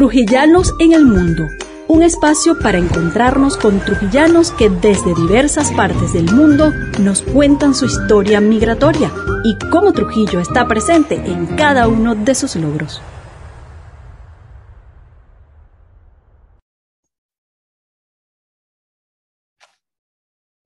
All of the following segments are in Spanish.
Trujillanos en el Mundo, un espacio para encontrarnos con trujillanos que desde diversas partes del mundo nos cuentan su historia migratoria y cómo Trujillo está presente en cada uno de sus logros.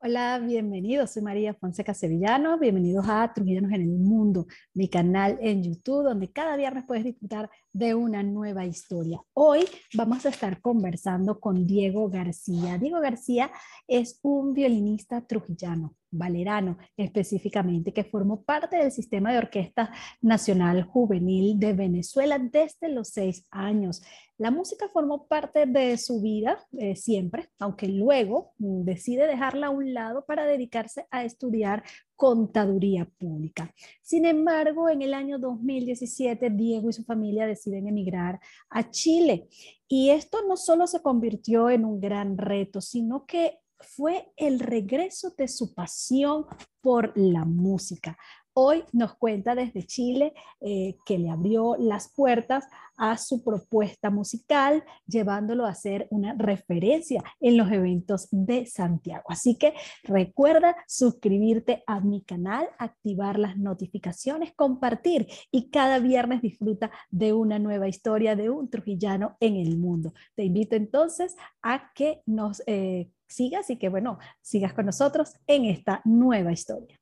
Hola, bienvenidos. Soy María Fonseca Sevillano. Bienvenidos a Trujillanos en el Mundo, mi canal en YouTube, donde cada viernes puedes disfrutar de una nueva historia. Hoy vamos a estar conversando con Diego García. Diego García es un violinista trujillano Valerano específicamente, que formó parte del sistema de orquesta nacional juvenil de Venezuela desde los seis años. La música formó parte de su vida eh, siempre, aunque luego mm, decide dejarla a un lado para dedicarse a estudiar contaduría pública. Sin embargo, en el año 2017, Diego y su familia deciden emigrar a Chile. Y esto no solo se convirtió en un gran reto, sino que fue el regreso de su pasión por la música. Hoy nos cuenta desde Chile eh, que le abrió las puertas a su propuesta musical, llevándolo a ser una referencia en los eventos de Santiago. Así que recuerda suscribirte a mi canal, activar las notificaciones, compartir y cada viernes disfruta de una nueva historia de un trujillano en el mundo. Te invito entonces a que nos eh, sigas y que, bueno, sigas con nosotros en esta nueva historia.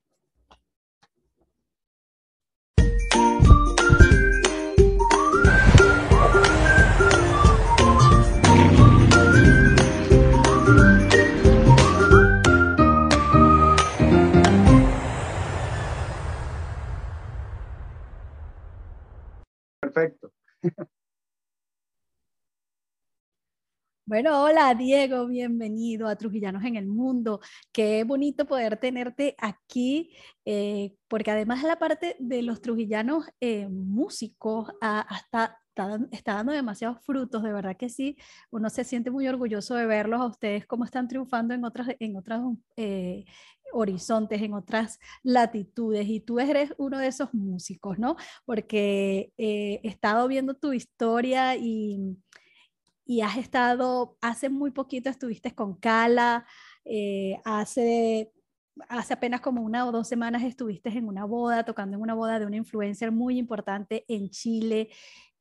Bueno, hola Diego, bienvenido a Trujillanos en el Mundo. Qué bonito poder tenerte aquí, eh, porque además la parte de los trujillanos eh, músicos hasta está, dando demasiados frutos, de verdad que sí. Uno se siente muy orgulloso de verlos a ustedes cómo están triunfando en otras, en otras eh, horizontes, en otras latitudes. Y tú eres uno de esos músicos, ¿no? Porque he estado viendo tu historia y y has estado, hace muy poquito estuviste con Cala, eh, hace, hace apenas como una o dos semanas estuviste en una boda, tocando en una boda de una influencer muy importante en Chile.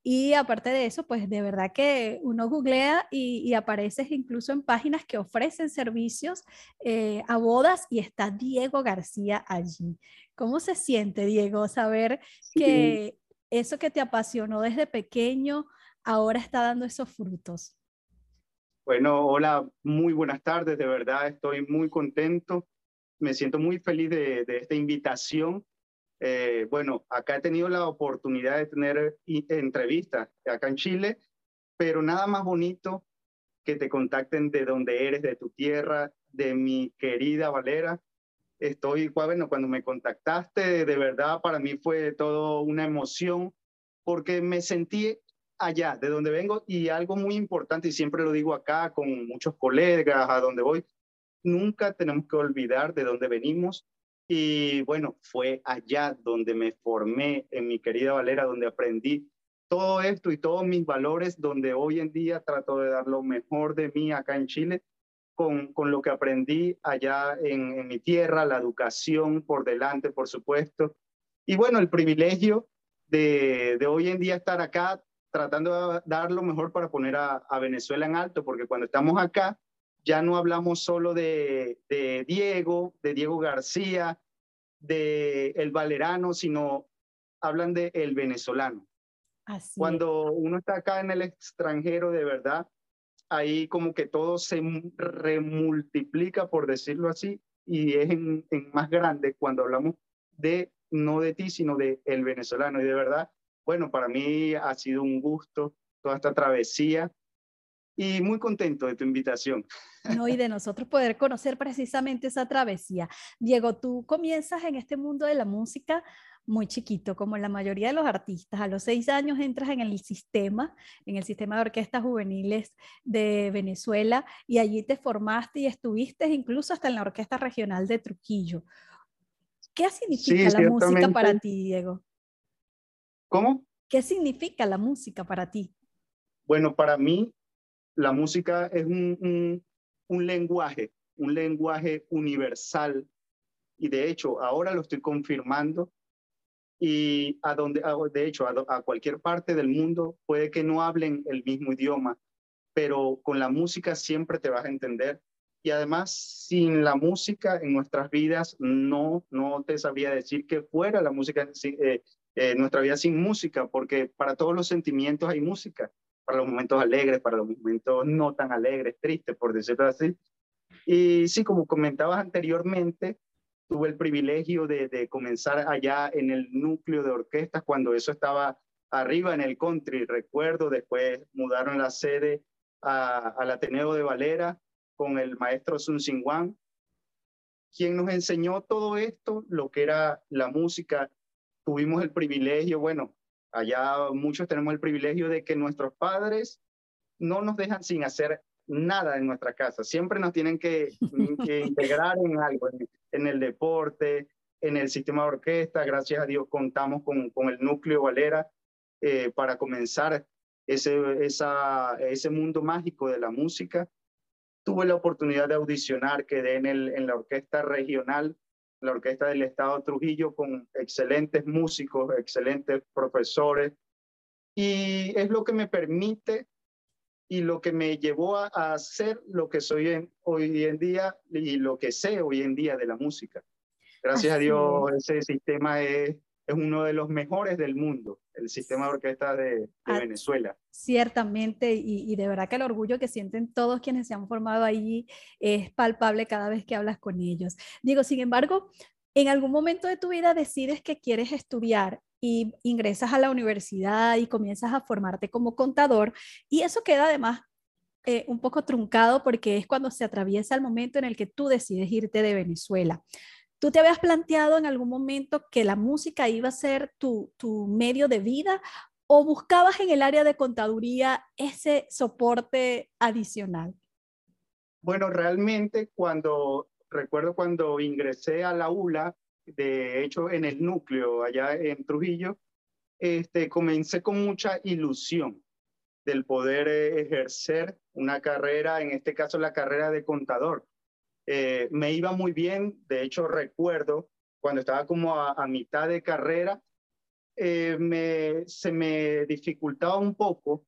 Y aparte de eso, pues de verdad que uno googlea y, apareces incluso en páginas que ofrecen servicios eh, a bodas y está Diego García allí. ¿Cómo se siente, Diego, saber que eso que te apasionó desde pequeño, ahora está dando esos frutos? Bueno, hola, muy buenas tardes, de verdad estoy muy contento, me siento muy feliz de, esta invitación. Eh, bueno, acá he tenido la oportunidad de tener entrevistas acá en Chile, pero nada más bonito que te contacten de donde eres, de tu tierra, de mi querida Valera. Estoy, bueno, cuando me contactaste, de verdad para mí fue todo una emoción porque me sentí allá, de donde vengo, y algo muy importante, y siempre lo digo acá con muchos colegas, a donde voy, nunca tenemos que olvidar de dónde venimos. Y bueno, fue allá donde me formé, en mi querida Valera, donde aprendí todo esto y todos mis valores, donde hoy en día trato de dar lo mejor de mí acá en Chile, con, con lo que aprendí allá en, mi tierra, la educación por delante, por supuesto. Y bueno, el privilegio de, de hoy en día estar acá tratando de dar lo mejor para poner a, Venezuela en alto, porque cuando estamos acá ya no hablamos solo de, Diego, de Diego García, de el Valerano, sino hablan de el venezolano. Cuando uno está acá en el extranjero, de verdad, ahí como que todo se remultiplica, por decirlo así, y es en, en más grande cuando hablamos de no de ti, sino de el venezolano. Y de verdad, bueno, para mí ha sido un gusto toda esta travesía y muy contento de tu invitación. No, y de nosotros poder conocer precisamente esa travesía. Diego, tú comienzas en este mundo de la música muy chiquito, como la mayoría de los artistas. A los seis años entras en el sistema, en el sistema de orquestas juveniles de Venezuela, y allí te formaste y estuviste incluso hasta en la Orquesta Regional de Trujillo. ¿Qué significa la música para ti, Diego? ¿Cómo? ¿Qué significa la música para ti? Bueno, para mí la música es un, un, lenguaje, un lenguaje universal y de hecho ahora lo estoy confirmando y a donde, de hecho, a, a, cualquier parte del mundo puede que no hablen el mismo idioma, pero con la música siempre te vas a entender. Y además, sin la música en nuestras vidas, no, no te sabría decir que fuera la música, eh, eh, nuestra vida sin música, porque para todos los sentimientos hay música para los momentos alegres, para los momentos no tan alegres, tristes, por decirlo así. Y sí, como comentabas anteriormente, tuve el privilegio de, comenzar allá en el núcleo de orquestas cuando eso estaba arriba en el country. Recuerdo, después mudaron la sede a, al Ateneo de Valera con el maestro Sun Sing Wan, quien nos enseñó todo esto, lo que era la música. Tuvimos el privilegio, bueno, Allá muchos tenemos el privilegio de que nuestros padres no nos dejan sin hacer nada en nuestra casa. Siempre nos tienen que, integrar en algo, en, el deporte, en el sistema de orquesta. Gracias a Dios contamos con, con el núcleo Valera eh, para comenzar ese, esa, ese mundo mágico de la música. Tuve la oportunidad de audicionar, quedé en, el, en la orquesta regional la Orquesta del Estado Trujillo con excelentes músicos, excelentes profesores, y es lo que me permite y lo que me llevó a, hacer lo que soy hoy en día y lo que sé hoy en día de la música. Gracias a Dios, ese sistema es es uno de los mejores del mundo, el sistema de orquesta de, ah, Venezuela. Ciertamente, y, de verdad que el orgullo que sienten todos quienes se han formado allí es palpable cada vez que hablas con ellos. Digo, sin embargo, en algún momento de tu vida decides que quieres estudiar y ingresas a la universidad y comienzas a formarte como contador y eso queda además eh, un poco truncado porque es cuando se atraviesa el momento en el que tú decides irte de Venezuela. ¿Tú te habías planteado en algún momento que la música iba a ser tu, tu medio de vida o buscabas en el área de contaduría ese soporte adicional? Bueno, realmente cuando, recuerdo cuando ingresé a la ULA, de hecho en el núcleo allá en Trujillo, este, comencé con mucha ilusión del poder eh, ejercer una carrera, en este caso la carrera de contador. Eh, me iba muy bien, de hecho recuerdo cuando estaba como a, mitad de carrera, eh, me, se me dificultaba un poco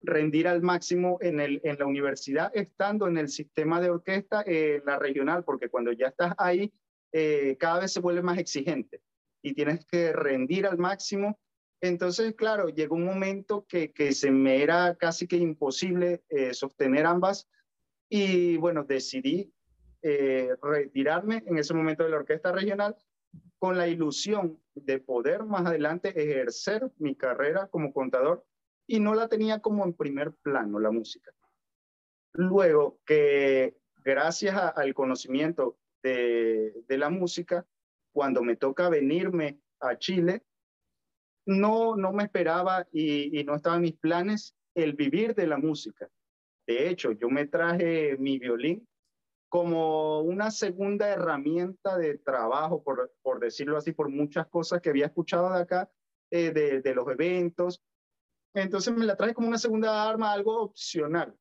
rendir al máximo en, el, en la universidad, estando en el sistema de orquesta, en la regional, porque cuando ya estás ahí, eh, cada vez se vuelve más exigente y tienes que rendir al máximo. Entonces, claro, llegó un momento que, que se me era casi que imposible sostener ambas y bueno, decidí eh, retirarme en ese momento de la orquesta regional con la ilusión de poder más adelante ejercer mi carrera como contador y no la tenía como en primer plano la música. Luego que gracias al conocimiento de, la música, cuando me toca venirme a Chile, no, no me esperaba y, y no estaba en mis planes el vivir de la música. De hecho, yo me traje mi violín como una segunda herramienta de trabajo, por, por decirlo así, por muchas cosas que había escuchado de acá, eh, de, de, los eventos. Entonces me la traje como una segunda arma, algo opcional,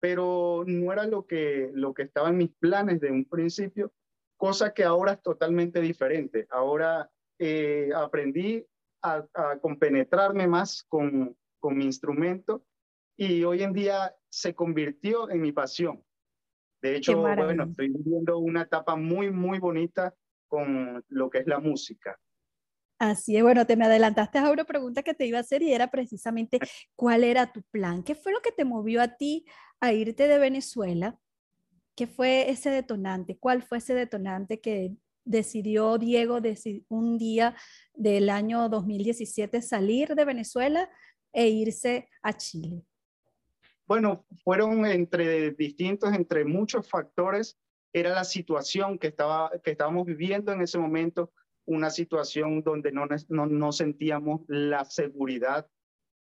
pero no era lo que, lo que estaba en mis planes de un principio, cosa que ahora es totalmente diferente. Ahora eh, aprendí a, a, compenetrarme más con, con mi instrumento y hoy en día se convirtió en mi pasión de hecho, bueno, estoy viviendo una etapa muy, muy bonita con lo que es la música. Así es, bueno, te me adelantaste a una pregunta que te iba a hacer y era precisamente cuál era tu plan, qué fue lo que te movió a ti a irte de Venezuela, qué fue ese detonante, cuál fue ese detonante que decidió Diego un día del año 2017 salir de Venezuela e irse a Chile. Bueno, fueron entre distintos, entre muchos factores. Era la situación que, estaba, que estábamos viviendo en ese momento, una situación donde no, no, no sentíamos la seguridad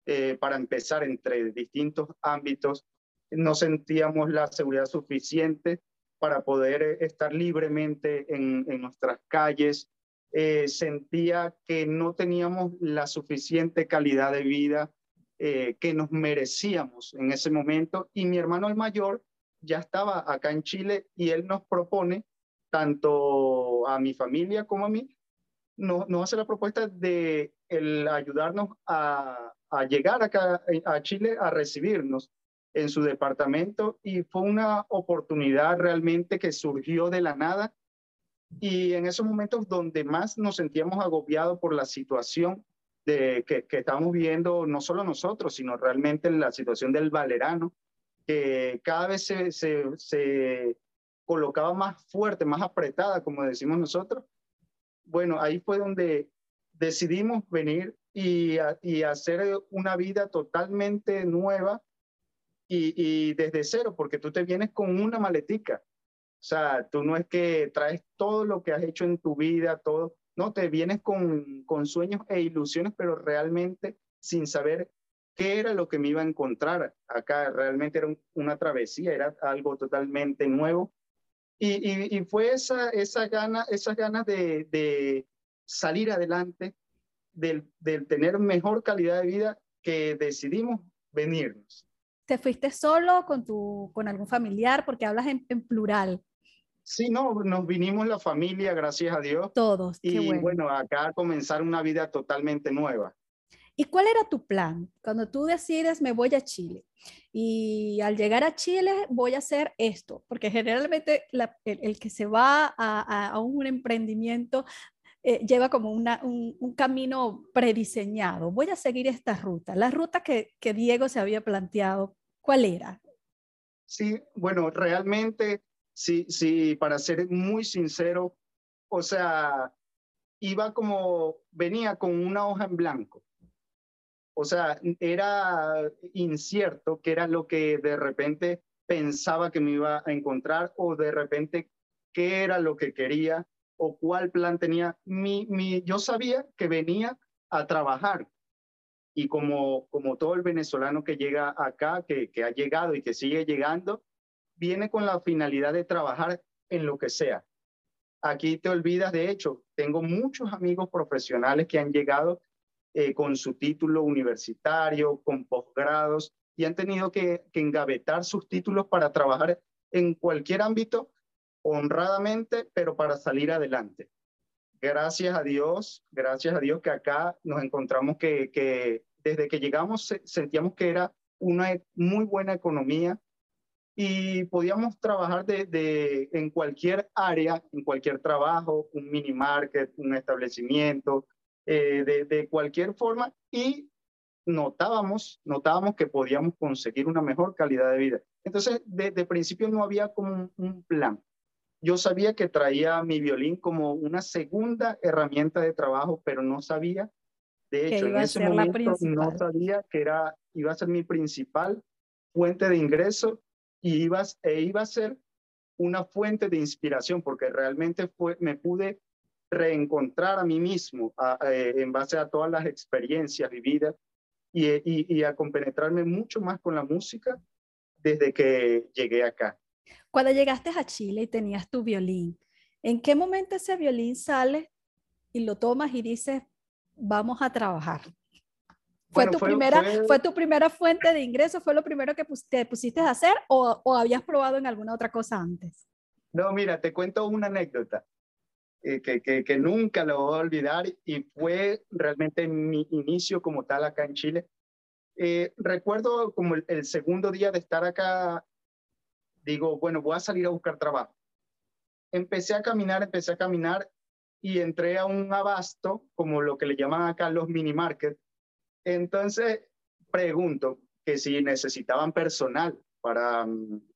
eh, para empezar entre distintos ámbitos. No sentíamos la seguridad suficiente para poder eh, estar libremente en, en nuestras calles. Eh, sentía que no teníamos la suficiente calidad de vida eh, que nos merecíamos en ese momento. Y mi hermano el mayor ya estaba acá en Chile y él nos propone, tanto a mi familia como a mí, nos, nos hace la propuesta de el ayudarnos a, a llegar acá a Chile a recibirnos en su departamento y fue una oportunidad realmente que surgió de la nada y en esos momentos donde más nos sentíamos agobiados por la situación de, que, que estamos viendo, no solo nosotros, sino realmente la situación del valerano, que cada vez se, se, se colocaba más fuerte, más apretada, como decimos nosotros. Bueno, ahí fue donde decidimos venir y, y hacer una vida totalmente nueva y, y, desde cero, porque tú te vienes con una maletica. O sea, tú no es que traes todo lo que has hecho en tu vida, todo, no, te vienes con, con sueños e ilusiones, pero realmente sin saber qué era lo que me iba a encontrar acá. Realmente era una travesía, era algo totalmente nuevo. Y, y, y fue esa, esa gana, esas ganas de, de salir adelante, del, del, tener mejor calidad de vida que decidimos venirnos. ¿Te fuiste solo con, tu, con algún familiar? Porque hablas en, en plural. Sí, no, nos vinimos la familia, gracias a Dios. Todos. y bueno. bueno, acá a comenzar una vida totalmente nueva. ¿Y cuál era tu plan? Cuando tú decides, me voy a Chile y al llegar a Chile voy a hacer esto, porque generalmente la, el, el, que se va a, a, a un emprendimiento eh, lleva como una, un, un, camino prediseñado. Voy a seguir esta ruta. La ruta que, que Diego se había planteado, ¿cuál era? Sí, bueno, realmente sí, sí, para ser muy sincero, o sea, iba como, venía con una hoja en blanco. O sea, era incierto qué era lo que de repente pensaba que me iba a encontrar o de repente qué era lo que quería o cuál plan tenía. Mi, mi, yo sabía que venía a trabajar y como, como todo el venezolano que llega acá, que, que ha llegado y que sigue llegando, viene con la finalidad de trabajar en lo que sea. Aquí te olvidas, de hecho, tengo muchos amigos profesionales que han llegado eh, con su título universitario, con posgrados, y han tenido que, que engavetar sus títulos para trabajar en cualquier ámbito honradamente, pero para salir adelante. Gracias a Dios, gracias a Dios que acá nos encontramos que, que desde que llegamos sentíamos que era una muy buena economía, y podíamos trabajar de, de, en cualquier área, en cualquier trabajo, un mini market, un establecimiento, eh, de, de, cualquier forma y notábamos, notábamos que podíamos conseguir una mejor calidad de vida. Entonces, desde de principio no había como un, un, plan. Yo sabía que traía mi violín como una segunda herramienta de trabajo, pero no sabía, de hecho, en ese momento no sabía que era, iba a ser mi principal fuente de ingreso y iba, e iba a ser una fuente de inspiración porque realmente fue, me pude reencontrar a mí mismo a, en base a todas las experiencias vividas y, y, y, a compenetrarme mucho más con la música desde que llegué acá. Cuando llegaste a Chile y tenías tu violín, ¿en qué momento ese violín sale y lo tomas y dices, vamos a trabajar? ¿Fue, bueno, tu fue, primera, fue... ¿Fue tu primera fuente de ingreso? ¿Fue lo primero que pus te pusiste a hacer o, o, habías probado en alguna otra cosa antes? No, mira, te cuento una anécdota eh, que, que, que, nunca lo voy a olvidar y fue realmente mi inicio como tal acá en Chile. Eh, recuerdo como el, el segundo día de estar acá, digo, bueno, voy a salir a buscar trabajo. Empecé a caminar, empecé a caminar y entré a un abasto, como lo que le llaman acá los mini markets, entonces, pregunto que si necesitaban personal para,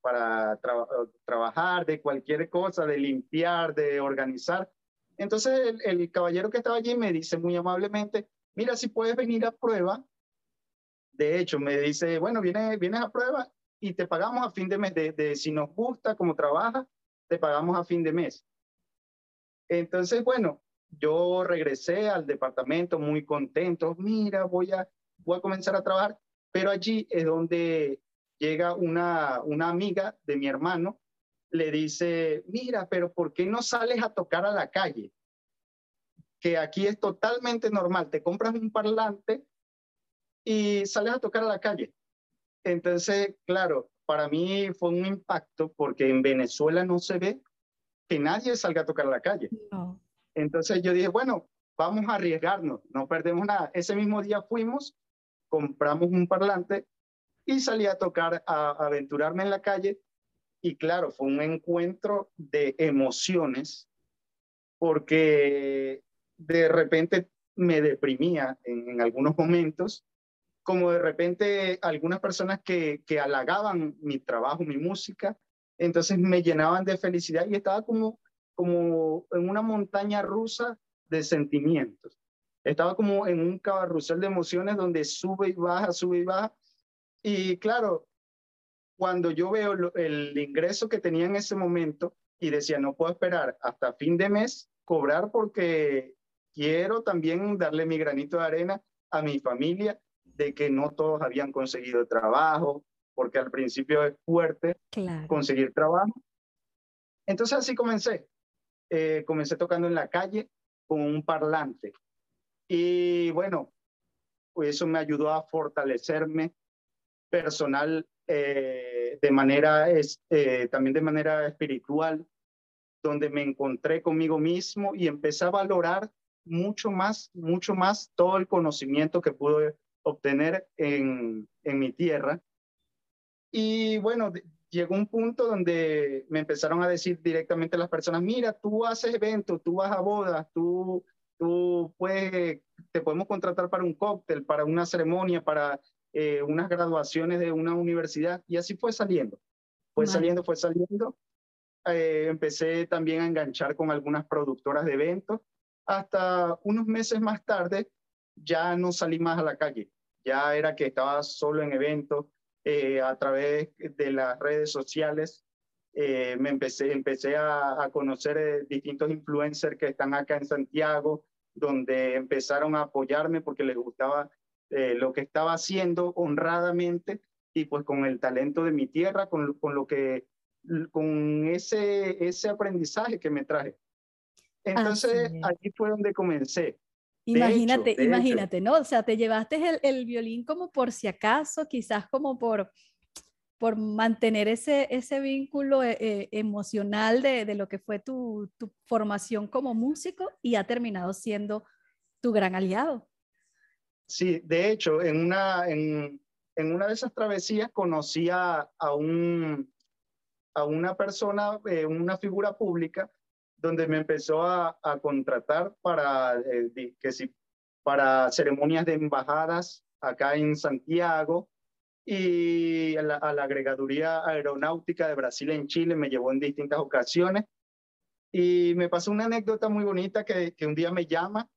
para tra trabajar de cualquier cosa, de limpiar, de organizar. Entonces, el, caballero que estaba allí me dice muy amablemente, mira, si puedes venir a prueba. De hecho, me dice, bueno, vienes, vienes a prueba y te pagamos a fin de mes. De, si nos gusta cómo trabaja, te pagamos a fin de mes. Entonces, bueno, yo regresé al departamento muy contento, mira, voy a, voy a comenzar a trabajar, pero allí es donde llega una, una amiga de mi hermano, le dice, mira, pero ¿por qué no sales a tocar a la calle? Que aquí es totalmente normal, te compras un parlante y sales a tocar a la calle. Entonces, claro, para mí fue un impacto porque en Venezuela no se ve que nadie salga a tocar a la calle. Entonces yo dije, bueno, vamos a arriesgarnos, no perdemos nada. Ese mismo día fuimos, compramos un parlante y salí a tocar, a, aventurarme en la calle. Y claro, fue un encuentro de emociones porque de repente me deprimía en, algunos momentos, como de repente algunas personas que, que halagaban mi trabajo, mi música, entonces me llenaban de felicidad y estaba como, como en una montaña rusa de sentimientos. Estaba como en un carrusel de emociones donde sube y baja, sube y baja, y claro, cuando yo veo el ingreso que tenía en ese momento y decía, no puedo esperar hasta fin de mes cobrar porque quiero también darle mi granito de arena a mi familia de que no todos habían conseguido trabajo, porque al principio es fuerte conseguir trabajo. Entonces así comencé. Eh, comencé tocando en la calle con un parlante. Y bueno, pues eso me ayudó a fortalecerme personal eh, de manera, eh, también de manera espiritual, donde me encontré conmigo mismo y empecé a valorar mucho más, mucho más todo el conocimiento que pude obtener en, en mi tierra. Y bueno, llegó un punto donde me empezaron a decir directamente las personas, mira, tú haces eventos, tú vas a bodas, tú, tú puedes, te podemos contratar para un cóctel, para una ceremonia, para eh, unas graduaciones de una universidad y así fue saliendo. Fue saliendo, fue saliendo. Eh, empecé también a enganchar con algunas productoras de eventos. Hasta unos meses más tarde ya no salí más a la calle. Ya era que estaba solo en eventos eh, a través de las redes sociales. me empecé, empecé a, a conocer distintos influencers que están acá en Santiago, donde empezaron a apoyarme porque les gustaba eh, lo que estaba haciendo honradamente y pues con el talento de mi tierra, con, con lo que, con ese, ese aprendizaje que me traje. Entonces, aquí fue donde comencé. Imagínate, imagínate, ¿no? O sea, te llevaste el, el, violín como por si acaso, quizás como por, por mantener ese, ese vínculo eh, eh, emocional de, de, lo que fue tu, tu formación como músico y ha terminado siendo tu gran aliado. Sí, de hecho, en una, en, en una de esas travesías conocí a, un, a una persona, eh, una figura pública, donde me empezó a, a contratar para, eh, que si, para ceremonias de embajadas acá en Santiago y a la, agregaduría aeronáutica de Brasil en Chile me llevó en distintas ocasiones. Y me pasó una anécdota muy bonita que, que un día me llama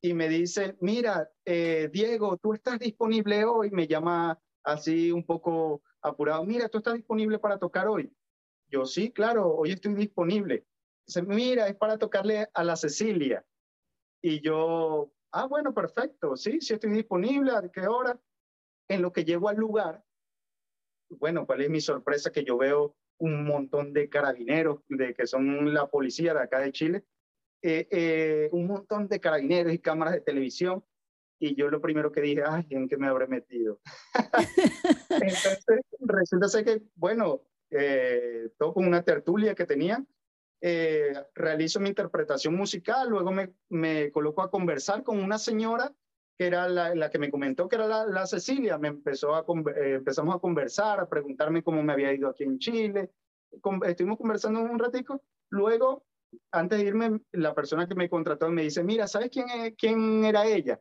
y me dice, mira, eh, Diego, tú estás disponible hoy, me llama así un poco apurado, mira, tú estás disponible para tocar hoy. Yo sí, claro, hoy estoy disponible. Dice, mira, es para tocarle a la Cecilia. Y yo, ah, bueno, perfecto, sí, sí estoy disponible, ¿a qué hora? En lo que llego al lugar, bueno, ¿cuál es mi sorpresa? Que yo veo un montón de carabineros, de que son la policía de acá de Chile, eh, eh, un montón de carabineros y cámaras de televisión. Y yo lo primero que dije, ay, ¿en qué me habré metido? Entonces, resulta ser que, bueno, eh, todo con una tertulia que tenía, eh, realizo mi interpretación musical, luego me, me coloco a conversar con una señora que era la, la que me comentó que era la, la Cecilia, me empezó a, empezamos a conversar, a preguntarme cómo me había ido aquí en Chile, estuvimos conversando un ratico, luego antes de irme, la persona que me contrató me dice, mira, ¿sabes quién, quién era ella?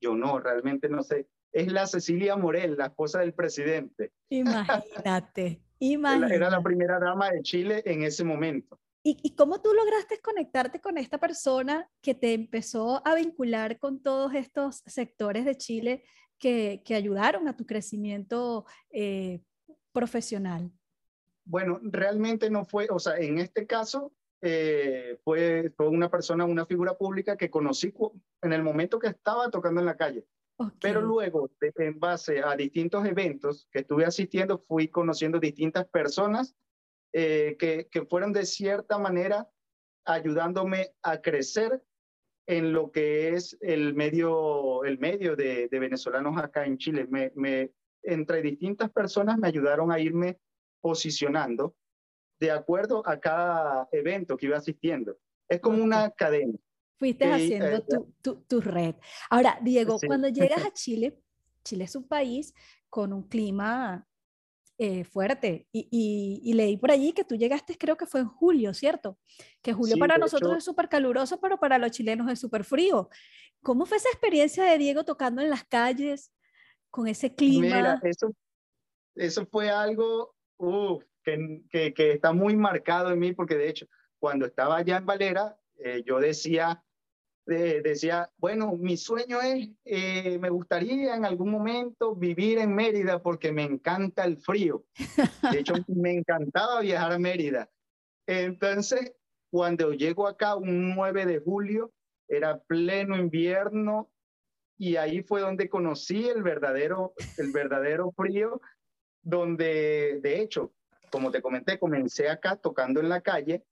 Yo no, realmente no sé. Es la Cecilia Morel, la esposa del presidente. Imagínate, imagínate. Era la primera dama de Chile en ese momento. ¿Y, ¿Y, cómo tú lograste conectarte con esta persona que te empezó a vincular con todos estos sectores de Chile que, que ayudaron a tu crecimiento eh, profesional? Bueno, realmente no fue, o sea, en este caso eh, fue, fue, una persona, una figura pública que conocí en el momento que estaba tocando en la calle. Pero luego, en base a distintos eventos que estuve asistiendo, fui conociendo distintas personas eh, que, que fueron de cierta manera ayudándome a crecer en lo que es el medio, el medio de, venezolanos acá en Chile. Me, me, entre distintas personas me ayudaron a irme posicionando de acuerdo a cada evento que iba asistiendo. Es como una cadena. Fuiste haciendo eh, tu, tu, tu, red. Ahora, Diego, cuando llegas a Chile, Chile es un país con un clima eh, fuerte. Y, y, leí por allí que tú llegaste, creo que fue en julio, ¿cierto? Que julio para nosotros es súper caluroso, pero para los chilenos es súper frío. ¿Cómo fue esa experiencia de Diego tocando en las calles con ese clima? Mira, eso, eso fue algo que, que, que, está muy marcado en mí, porque de hecho, cuando estaba allá en Valera, eh, yo decía, decía, bueno, mi sueño es, eh, me gustaría en algún momento vivir en Mérida porque me encanta el frío. De hecho, me encantaba viajar a Mérida. Entonces, cuando llego acá un 9 de julio, era pleno invierno y ahí fue donde conocí el verdadero, el verdadero frío, donde de hecho, como te comenté, comencé acá tocando en la calle.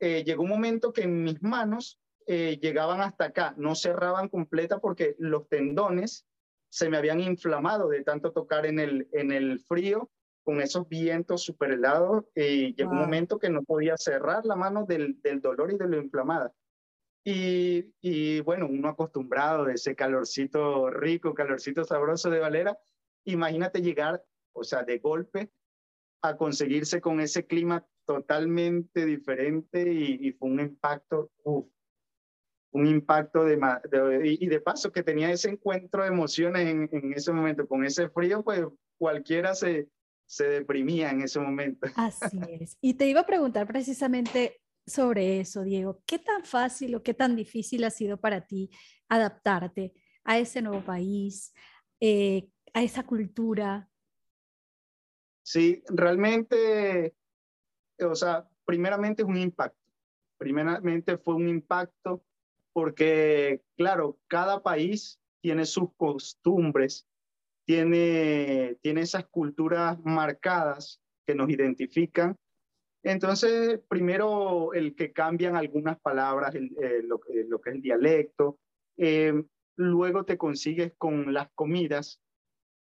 Eh, llegó un momento que en mis manos eh, llegaban hasta acá, no cerraban completa porque los tendones se me habían inflamado de tanto tocar en el, en el frío con esos vientos super helados y llegó un momento que no podía cerrar la mano del, del dolor y de lo inflamada. Y, y, bueno, uno acostumbrado de ese calorcito rico, calorcito sabroso de Valera, imagínate llegar, o sea, de golpe a conseguirse con ese clima totalmente diferente y, y fue un impacto, uff, un impacto de, y de paso que tenía ese encuentro de emociones en, en, ese momento, con ese frío, pues cualquiera se, se deprimía en ese momento. Así es. Y te iba a preguntar precisamente sobre eso, Diego. ¿Qué tan fácil o qué tan difícil ha sido para ti adaptarte a ese nuevo país, eh, a esa cultura? Sí, realmente, o sea, primeramente es un impacto. Primeramente fue un impacto porque, claro, cada país tiene sus costumbres, tiene, tiene esas culturas marcadas que nos identifican. Entonces, primero el que cambian algunas palabras, eh, lo, lo, que es el dialecto, eh, luego te consigues con las comidas.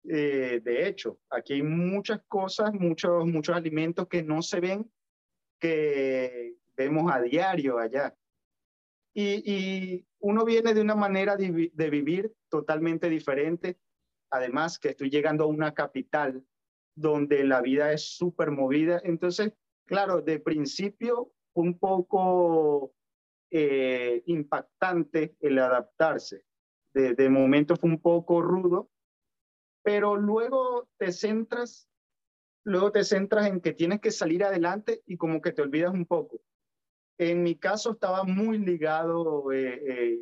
Eh, de hecho, aquí hay muchas cosas, muchos, muchos alimentos que no se ven, que vemos a diario allá. Y, uno viene de una manera de, vivir totalmente diferente. Además, que estoy llegando a una capital donde la vida es súper movida. Entonces, claro, de principio un poco eh, impactante el adaptarse. De, de momento fue un poco rudo, pero luego te centras, luego te centras en que tienes que salir adelante y como que te olvidas un poco. En mi caso estaba muy ligado eh, eh,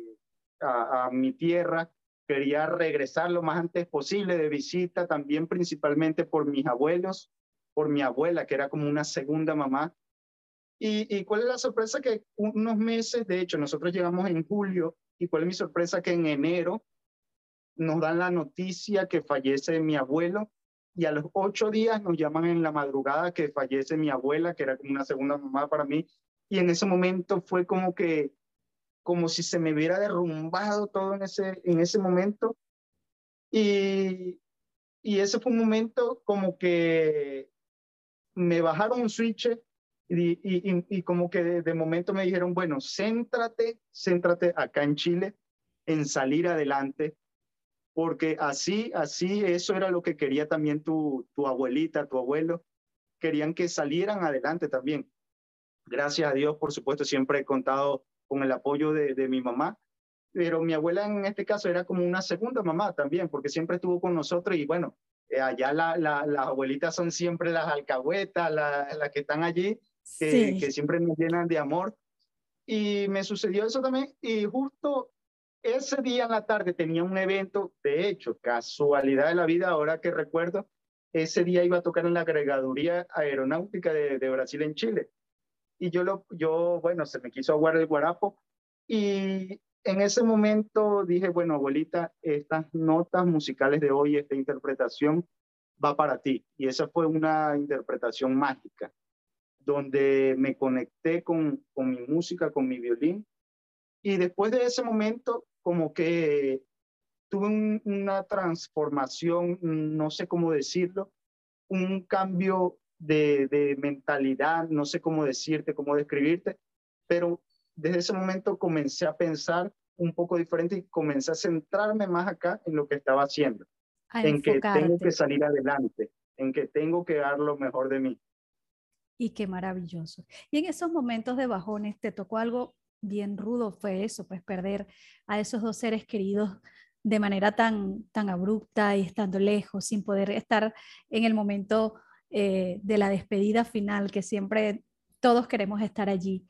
a, mi tierra, quería regresar lo más antes posible de visita, también principalmente por mis abuelos, por mi abuela, que era como una segunda mamá. Y, y, cuál es la sorpresa? Que unos meses, de hecho, nosotros llegamos en julio, y cuál es mi sorpresa? Que en enero nos dan la noticia que fallece mi abuelo, y a los ocho días nos llaman en la madrugada que fallece mi abuela, que era como una segunda mamá para mí, y en ese momento fue como que, como si se me hubiera derrumbado todo en ese, en ese momento. Y, y ese fue un momento como que me bajaron un switch y, y, como que de, de, momento me dijeron, bueno, céntrate, céntrate acá en Chile en salir adelante, porque así, así, eso era lo que quería también tu, tu abuelita, tu abuelo, querían que salieran adelante también. Gracias a Dios, por supuesto, siempre he contado con el apoyo de, de mi mamá, pero mi abuela en este caso era como una segunda mamá también, porque siempre estuvo con nosotros y bueno, eh, allá la, la, las abuelitas son siempre las alcahuetas, las la que están allí, que, que siempre nos llenan de amor. Y me sucedió eso también y justo ese día en la tarde tenía un evento, de hecho, casualidad de la vida, ahora que recuerdo, ese día iba a tocar en la agregaduría aeronáutica de, de Brasil en Chile y yo, lo, yo, bueno, se me quiso aguar el guarapo y en ese momento dije, bueno, abuelita, estas notas musicales de hoy, esta interpretación va para ti. Y esa fue una interpretación mágica, donde me conecté con, con mi música, con mi violín, Y después de ese momento, como que tuve una transformación, no sé cómo decirlo, un cambio de, de, mentalidad, no sé cómo decirte, cómo describirte, pero desde ese momento comencé a pensar un poco diferente y comencé a centrarme más acá en lo que estaba haciendo, en que tengo que salir adelante, en que tengo que dar lo mejor de mí. Y qué maravilloso. Y en esos momentos de bajones, ¿te tocó algo bien rudo? Fue eso, pues perder a esos dos seres queridos de manera tan, tan abrupta y estando lejos, sin poder estar en el momento eh, de la despedida final, que siempre todos queremos estar allí.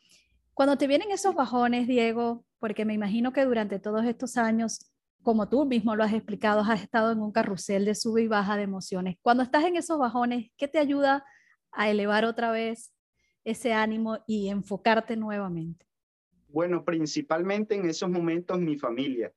Cuando te vienen esos bajones, Diego, porque me imagino que durante todos estos años, como tú mismo lo has explicado, has estado en un carrusel de sube y baja de emociones. Cuando estás en esos bajones, ¿qué te ayuda a elevar otra vez ese ánimo y enfocarte nuevamente? Bueno, principalmente en esos momentos mi familia,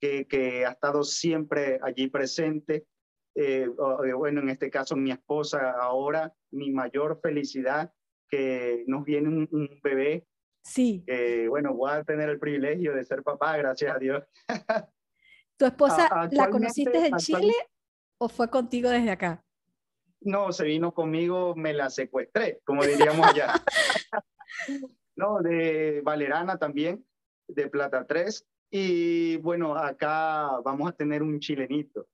que, que ha estado siempre allí presente. Eh, eh, bueno, en este caso mi esposa, ahora mi mayor felicidad, que nos viene un, un bebé Sí. bueno, voy a tener el privilegio de ser papá, gracias a Dios. ¿Tu esposa la conociste en Chile o fue contigo desde acá? No, se vino conmigo, me la secuestré, como diríamos allá. no, de Valerana también, de Plata 3. Y bueno, acá vamos a tener un chilenito.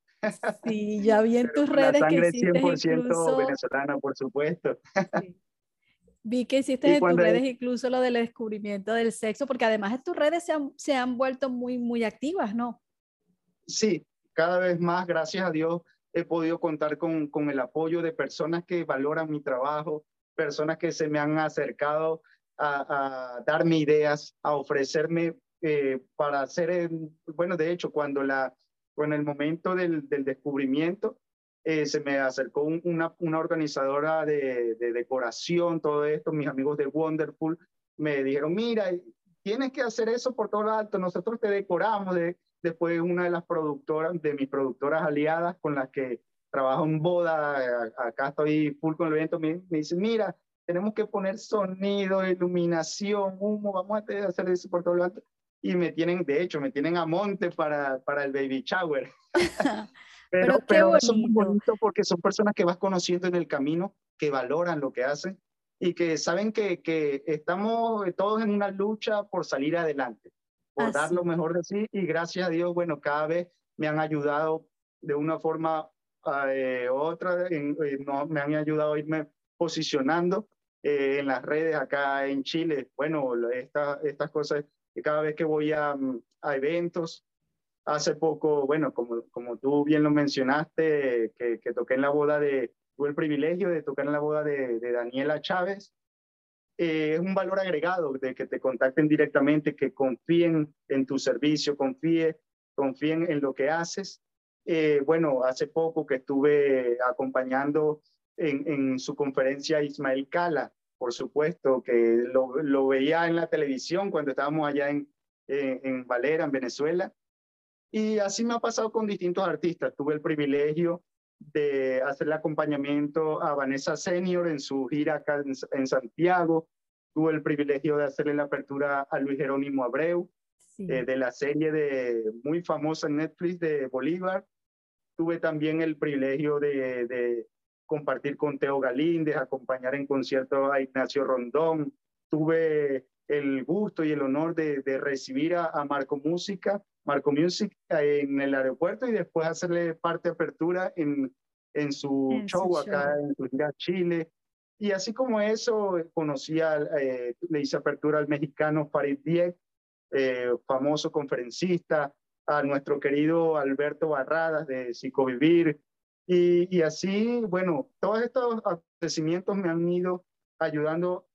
Sí, ya vi en tus redes que hiciste 100% incluso... venezolana, por supuesto. Sí. Vi que hiciste en tus redes incluso lo del descubrimiento del sexo, porque además tus redes se han, se han vuelto muy, muy activas, ¿no? Sí, cada vez más, gracias a Dios, he podido contar con, con el apoyo de personas que valoran mi trabajo, personas que se me han acercado a, a darme ideas, a ofrecerme eh, para hacer, bueno, de hecho, cuando la, en el momento del, del descubrimiento, eh, se me acercó una, una, organizadora de, decoración, todo esto, mis amigos de Wonderful, me dijeron, mira, tienes que hacer eso por todo lo alto, nosotros te decoramos. De, después una de las productoras, de mis productoras aliadas con las que trabajo en boda, acá estoy full con el evento, me, me dice, mira, tenemos que poner sonido, iluminación, humo, vamos a hacer eso por todo lo alto. Y me tienen, de hecho, me tienen a monte para, para el baby shower. Pero, pero, eso es muy bonito porque son personas que vas conociendo en el camino, que valoran lo que hacen y que saben que, que estamos todos en una lucha por salir adelante, por dar lo mejor de sí y gracias a Dios, bueno, cada vez me han ayudado de una forma u eh, otra, en, eh, no, me han ayudado a irme posicionando eh, en las redes acá en Chile. Bueno, esta, estas cosas, cada vez que voy a, mm, a eventos, hace poco, bueno, como, como tú bien lo mencionaste, que, que toqué en la boda de, tuve el privilegio de tocar en la boda de, de Daniela Chávez. Eh, es un valor agregado de que te contacten directamente, que confíen en tu servicio, confíe, confíen en lo que haces. Eh, bueno, hace poco que estuve acompañando en, en, su conferencia Ismael Cala, por supuesto, que lo, lo veía en la televisión cuando estábamos allá en, en, en Valera, en Venezuela, y así me ha pasado con distintos artistas. Tuve el privilegio de hacer el acompañamiento a Vanessa Senior en su gira acá en, Santiago. Tuve el privilegio de hacerle la apertura a Luis Jerónimo Abreu, eh, de la serie de, muy famosa en Netflix de Bolívar. Tuve también el privilegio de, de compartir con Teo Galíndez, acompañar en concierto a Ignacio Rondón. Tuve el gusto y el honor de, de recibir a, a Marco Música Marco Music en el aeropuerto y después hacerle parte de apertura en, en su show acá en Chile. Y así como eso, conocí eh, le hice apertura al mexicano Farid Diek, eh, famoso conferencista, a nuestro querido Alberto Barradas de Psicovivir. Y, y así, bueno, todos estos acontecimientos me han ido ayudando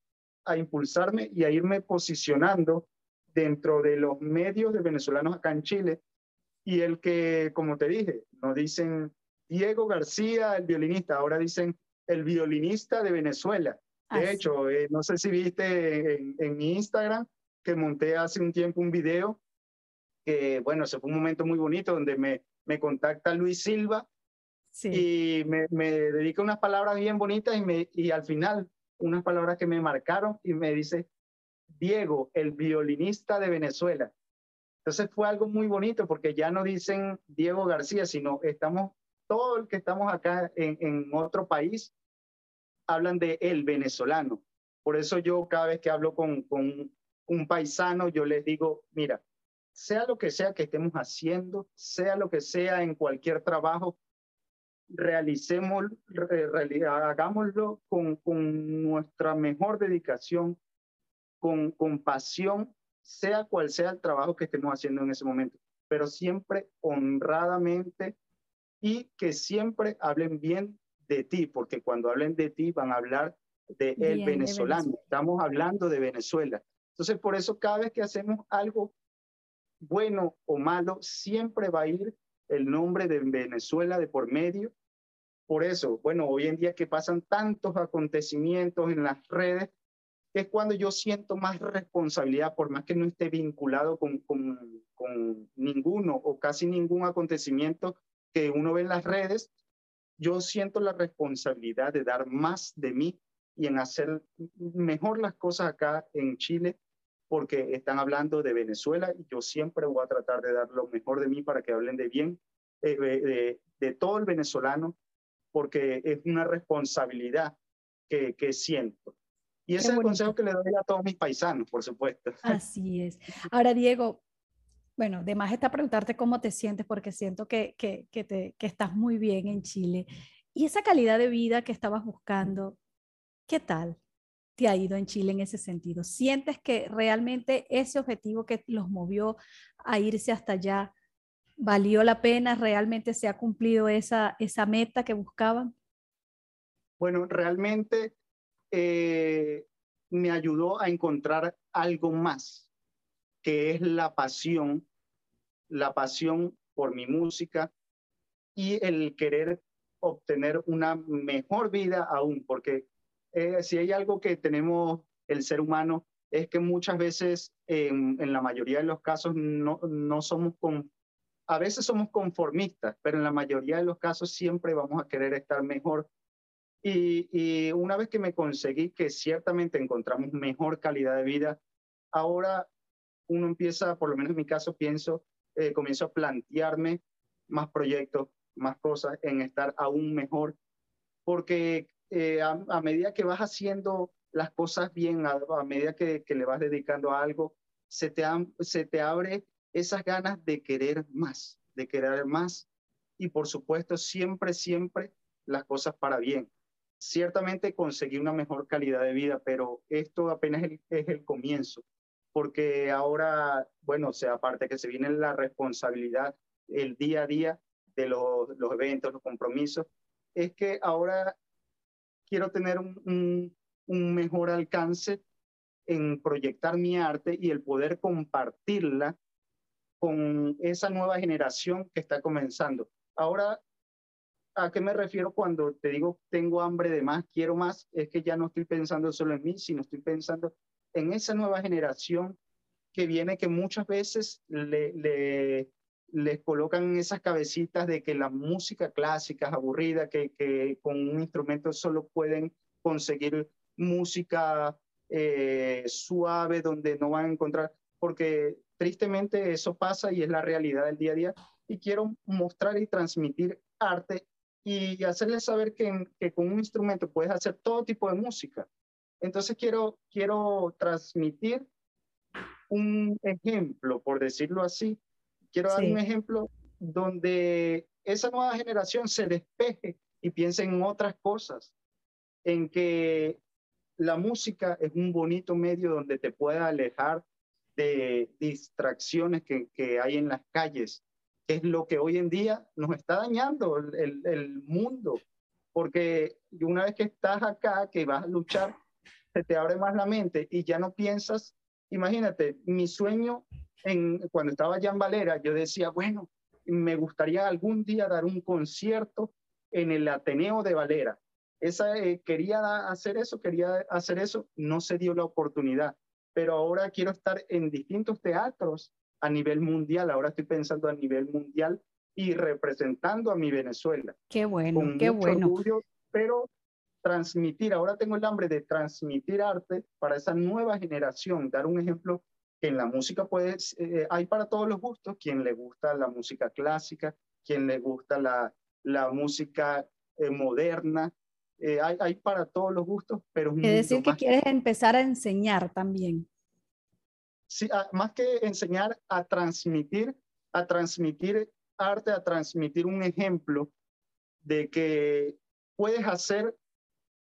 a impulsarme y a irme posicionando dentro de los medios de venezolanos acá en Chile y el que, como te dije, nos dicen Diego García, el violinista, ahora dicen el violinista de Venezuela. De hecho, eh, no sé si viste en, en, mi Instagram que monté hace un tiempo un video que, bueno, se fue un momento muy bonito donde me, me contacta Luis Silva y me, me, dedica unas palabras bien bonitas y, me, y al final unas palabras que me marcaron y me dice, Diego, el violinista de Venezuela. Entonces fue algo muy bonito porque ya no dicen Diego García, sino estamos, todo el que estamos acá en, en otro país, hablan de el venezolano. Por eso yo cada vez que hablo con, con un paisano, yo les digo, mira, sea lo que sea que estemos haciendo, sea lo que sea en cualquier trabajo, realicemos, hagámoslo con, con, nuestra mejor dedicación, con, con pasión, sea cual sea el trabajo que estemos haciendo en ese momento, pero siempre honradamente y que siempre hablen bien de ti, porque cuando hablen de ti van a hablar de el venezolano. Estamos hablando de Venezuela. Entonces, por eso cada vez que hacemos algo bueno o malo, siempre va a ir el nombre de Venezuela de por medio. Por eso, bueno, hoy en día que pasan tantos acontecimientos en las redes, es cuando yo siento más responsabilidad, por más que no esté vinculado con, con, con ninguno o casi ningún acontecimiento que uno ve en las redes, yo siento la responsabilidad de dar más de mí y en hacer mejor las cosas acá en Chile, porque están hablando de Venezuela y yo siempre voy a tratar de dar lo mejor de mí para que hablen de bien eh, de, de, todo el venezolano, porque es una responsabilidad que, que siento. Y ese es el consejo que le doy a todos mis paisanos, por supuesto. Así es. Ahora, Diego, bueno, además está preguntarte cómo te sientes, porque siento que, que, que, te, que estás muy bien en Chile. Y esa calidad de vida que estabas buscando, ¿Qué tal te ha ido en Chile en ese sentido? ¿Sientes que realmente ese objetivo que los movió a irse hasta allá valió la pena? ¿Realmente se ha cumplido esa, esa meta que buscaban? Bueno, realmente eh, me ayudó a encontrar algo más, que es la pasión, la pasión por mi música y el querer obtener una mejor vida aún, porque eh, si hay algo que tenemos el ser humano, es que muchas veces, en, la mayoría de los casos, no, no somos con, a veces somos conformistas, pero en la mayoría de los casos siempre vamos a querer estar mejor. Y, una vez que me conseguí que ciertamente encontramos mejor calidad de vida, ahora uno empieza, por lo menos en mi caso, pienso, eh, comienzo a plantearme más proyectos, más cosas, en estar aún mejor, porque eh, a, medida que vas haciendo las cosas bien, a, medida que, le vas dedicando a algo, se te, se te abre esas ganas de querer más, de querer más y por supuesto siempre, siempre las cosas para bien. Ciertamente conseguí una mejor calidad de vida, pero esto apenas es el, comienzo, porque ahora, bueno, o sea, aparte que se viene la responsabilidad, el día a día de los, los eventos, los compromisos, es que ahora quiero tener un, un, mejor alcance en proyectar mi arte y el poder compartirla con esa nueva generación que está comenzando. Ahora, ¿a qué me refiero cuando te digo tengo hambre de más, quiero más? Es que ya no estoy pensando solo en mí, sino estoy pensando en esa nueva generación que viene que muchas veces le, le, les colocan esas cabecitas de que la música clásica es aburrida, que, con un instrumento solo pueden conseguir música eh, suave donde no van a encontrar, porque tristemente eso pasa y es la realidad del día a día. Y quiero mostrar y transmitir arte y hacerles saber que, que con un instrumento puedes hacer todo tipo de música. Entonces quiero, quiero transmitir un ejemplo, por decirlo así, Quiero dar un ejemplo donde esa nueva generación se despeje y piense en otras cosas, en que la música es un bonito medio donde te pueda alejar de distracciones que, que hay en las calles, que es lo que hoy en día nos está dañando el, el mundo, porque una vez que estás acá, que vas a luchar, se te abre más la mente y ya no piensas, imagínate, mi sueño cuando estaba allá en Valera, yo decía, bueno, me gustaría algún día dar un concierto en el Ateneo de Valera. Esa, eh, quería hacer eso, quería hacer eso, no se dio la oportunidad, pero ahora quiero estar en distintos teatros a nivel mundial, ahora estoy pensando a nivel mundial y representando a mi Venezuela. Qué bueno, qué bueno. pero transmitir, ahora tengo el hambre de transmitir arte para esa nueva generación, dar un ejemplo que en la música pues hay para todos los gustos, quien le gusta la música clásica, quien le gusta la, la música eh, moderna, hay, hay, para todos los gustos, pero... Es decir, que quieres empezar a enseñar también. Sí, más que enseñar, a transmitir, a transmitir arte, a transmitir un ejemplo de que puedes hacer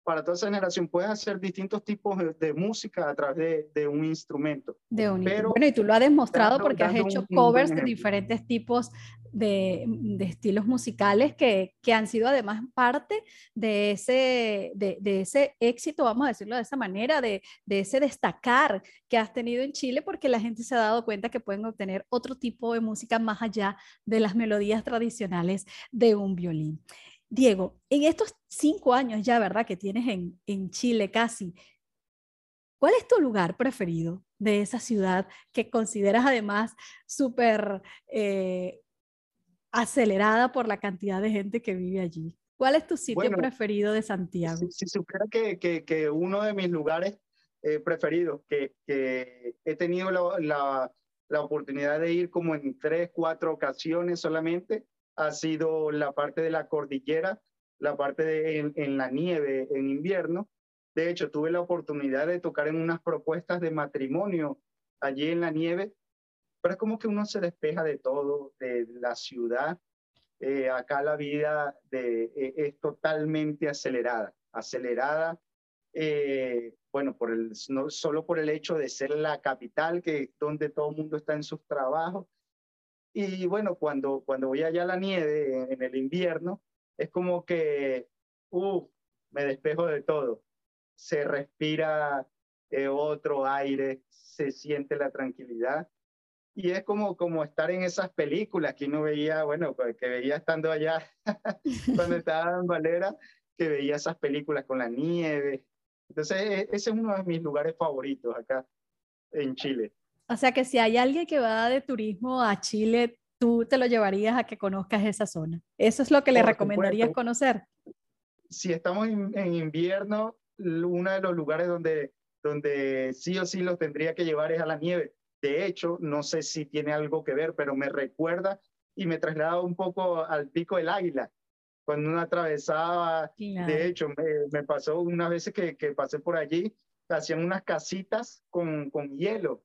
para toda esa generación puedes hacer distintos tipos de, música a través de, un instrumento. De un Pero, bueno, y tú lo has demostrado porque has hecho covers de diferentes tipos de, de, estilos musicales que, que, han sido además parte de ese, de, de, ese éxito, vamos a decirlo de esa manera, de, de ese destacar que has tenido en Chile porque la gente se ha dado cuenta que pueden obtener otro tipo de música más allá de las melodías tradicionales de un violín. Diego, en estos cinco años ya, ¿verdad? Que tienes en, en Chile casi, ¿cuál es tu lugar preferido de esa ciudad que consideras además súper eh, acelerada por la cantidad de gente que vive allí? ¿Cuál es tu sitio preferido de Santiago? Si, supiera que, que, que, uno de mis lugares eh, preferidos, que, que, he tenido la, la, la, oportunidad de ir como en tres, cuatro ocasiones solamente, ha sido la parte de la cordillera, la parte en, la nieve en invierno. De hecho, tuve la oportunidad de tocar en unas propuestas de matrimonio allí en la nieve, pero es como que uno se despeja de todo, de la ciudad. Eh, acá la vida eh, es totalmente acelerada, acelerada, eh, bueno, por el, no solo por el hecho de ser la capital, que donde todo el mundo está en sus trabajos, y bueno, cuando, cuando voy allá a la nieve en, el invierno, es como que, uff, me despejo de todo. Se respira eh, otro aire, se siente la tranquilidad. Y es como, como estar en esas películas que uno veía, bueno, pues, que veía estando allá, cuando estaba en Valera, que veía esas películas con la nieve. Entonces, e, ese es uno de mis lugares favoritos acá en Chile. O sea que si hay alguien que va de turismo a Chile, tú te lo llevarías a que conozcas esa zona. Eso es lo que le recomendarías conocer. Si estamos en, invierno, uno de los lugares donde, donde sí o sí los tendría que llevar es a la nieve. De hecho, no sé si tiene algo que ver, pero me recuerda y me traslada un poco al pico del águila. Cuando uno atravesaba, de hecho, me, me, pasó unas veces que, que pasé por allí, hacían unas casitas con, con hielo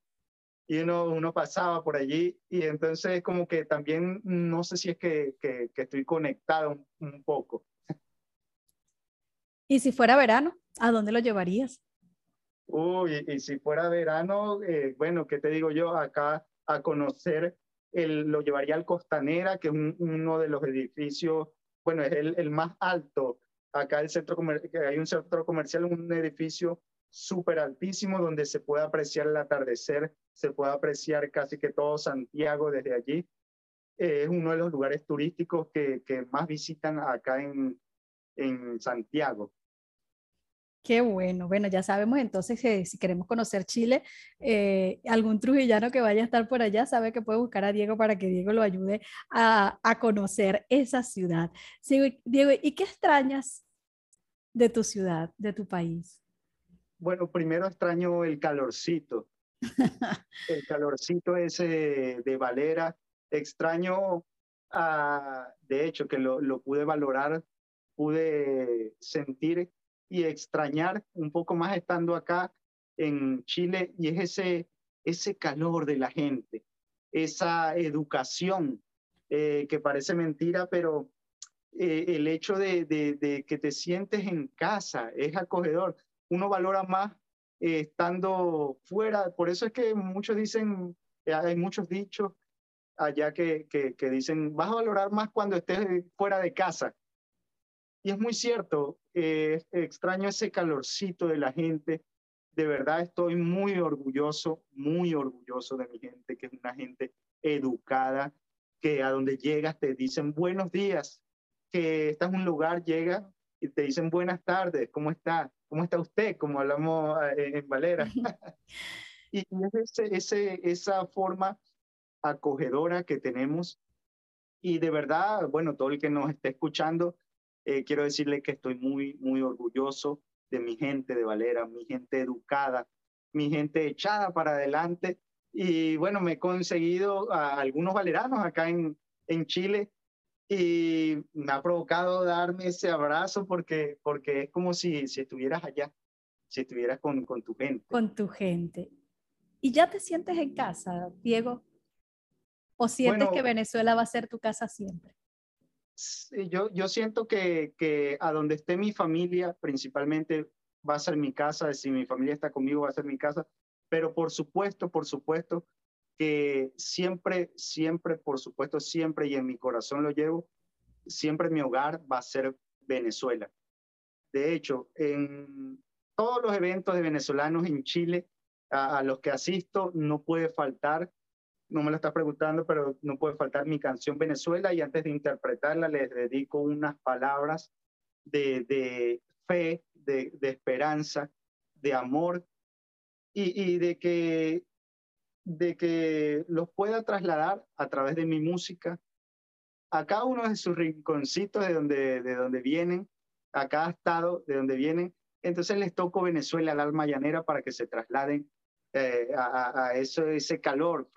y uno, uno pasaba por allí y entonces como que también no sé si es que, que, estoy conectado un, poco. ¿Y si fuera verano, a dónde lo llevarías? Uy, y, si fuera verano, eh, bueno, ¿qué te digo yo? Acá a conocer, el, lo llevaría al Costanera, que es uno de los edificios, bueno, es el, el más alto. Acá el centro comercial, hay un centro comercial, un edificio súper altísimo donde se puede apreciar el atardecer, se puede apreciar casi que todo Santiago desde allí. Eh, es uno de los lugares turísticos que, que más visitan acá en, en Santiago. Qué bueno. Bueno, ya sabemos entonces que si queremos conocer Chile, eh, algún trujillano que vaya a estar por allá sabe que puede buscar a Diego para que Diego lo ayude a, a conocer esa ciudad. Diego, ¿y qué extrañas de tu ciudad, de tu país? Bueno, primero extraño el calorcito. el calorcito ese de, Valera. Extraño, de hecho, que lo, lo pude valorar, pude sentir y extrañar un poco más estando acá en Chile y es ese, ese calor de la gente, esa educación eh, que parece mentira, pero eh, el hecho de, de, de, que te sientes en casa es acogedor uno valora más eh, estando fuera. Por eso es que muchos dicen, eh, hay muchos dichos allá que, que, dicen, vas a valorar más cuando estés fuera de casa. Y es muy cierto, eh, extraño ese calorcito de la gente. De verdad estoy muy orgulloso, muy orgulloso de mi gente, que es una gente educada, que a donde llegas te dicen buenos días, que estás en un lugar, llegas y te dicen buenas tardes, ¿cómo está? ¿Cómo está usted? Como hablamos eh, en Valera. y ese, esa forma acogedora que tenemos. Y de verdad, bueno, todo el que nos esté escuchando, Eh, quiero decirle que estoy muy, muy orgulloso de mi gente de Valera, mi gente educada, mi gente echada para adelante. Y bueno, me he conseguido a algunos valeranos acá en, en Chile y me ha provocado darme ese abrazo porque, porque es como si, si estuvieras allá, si estuvieras con, con tu gente. Con tu gente. ¿Y ya te sientes en casa, Diego? ¿O sientes que Venezuela va a ser tu casa siempre? Yo, yo siento que, que a donde esté mi familia, principalmente va a ser mi casa, si mi familia está conmigo va a ser mi casa, pero por supuesto, por supuesto que siempre, siempre, por supuesto, siempre y en mi corazón lo llevo, siempre mi hogar va a ser Venezuela. De hecho, en todos los eventos de venezolanos en Chile a, a los que asisto, no puede faltar no me lo estás preguntando, pero no puede faltar mi canción Venezuela y antes de interpretarla les dedico unas palabras de, de fe, de, de, esperanza, de amor y, y, de, que, de que los pueda trasladar a través de mi música a cada uno de sus rinconcitos de donde, de donde vienen, a cada estado de donde vienen. Entonces les toco Venezuela al alma llanera para que se trasladen eh, a, eso, ese calor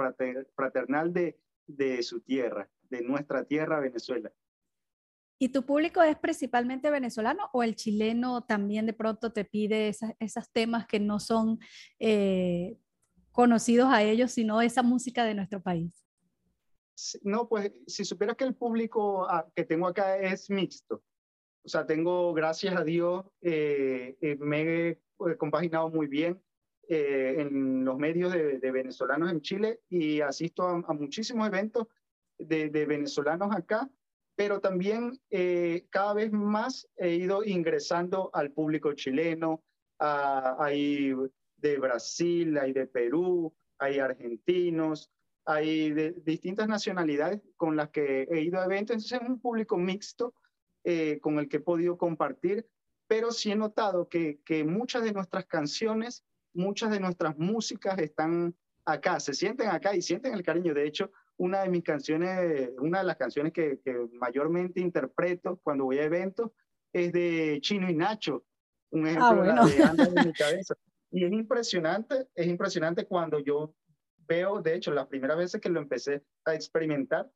fraternal de, de su tierra, de nuestra tierra, Venezuela. ¿Y tu público es principalmente venezolano o el chileno también de pronto te pide esos temas que no son eh, conocidos a ellos, sino esa música de nuestro país? No, pues si supieras que el público ah, que tengo acá es mixto. O sea, tengo, gracias a Dios, eh, me he compaginado muy bien eh, en los medios de, venezolanos en Chile y asisto a, muchísimos eventos de, venezolanos acá, pero también eh, cada vez más he ido ingresando al público chileno, hay de Brasil, hay de Perú, hay argentinos, hay de distintas nacionalidades con las que he ido a eventos, entonces es un público mixto eh, con el que he podido compartir, pero sí he notado que, que muchas de nuestras canciones muchas de nuestras músicas están acá, se sienten acá y sienten el cariño. De hecho, una de mis canciones, una de las canciones que, mayormente interpreto cuando voy a eventos es de Chino y Nacho, un ah, ejemplo de Anda en mi cabeza. Y es impresionante, es impresionante cuando yo veo, de hecho, las primeras veces que lo empecé a experimentar,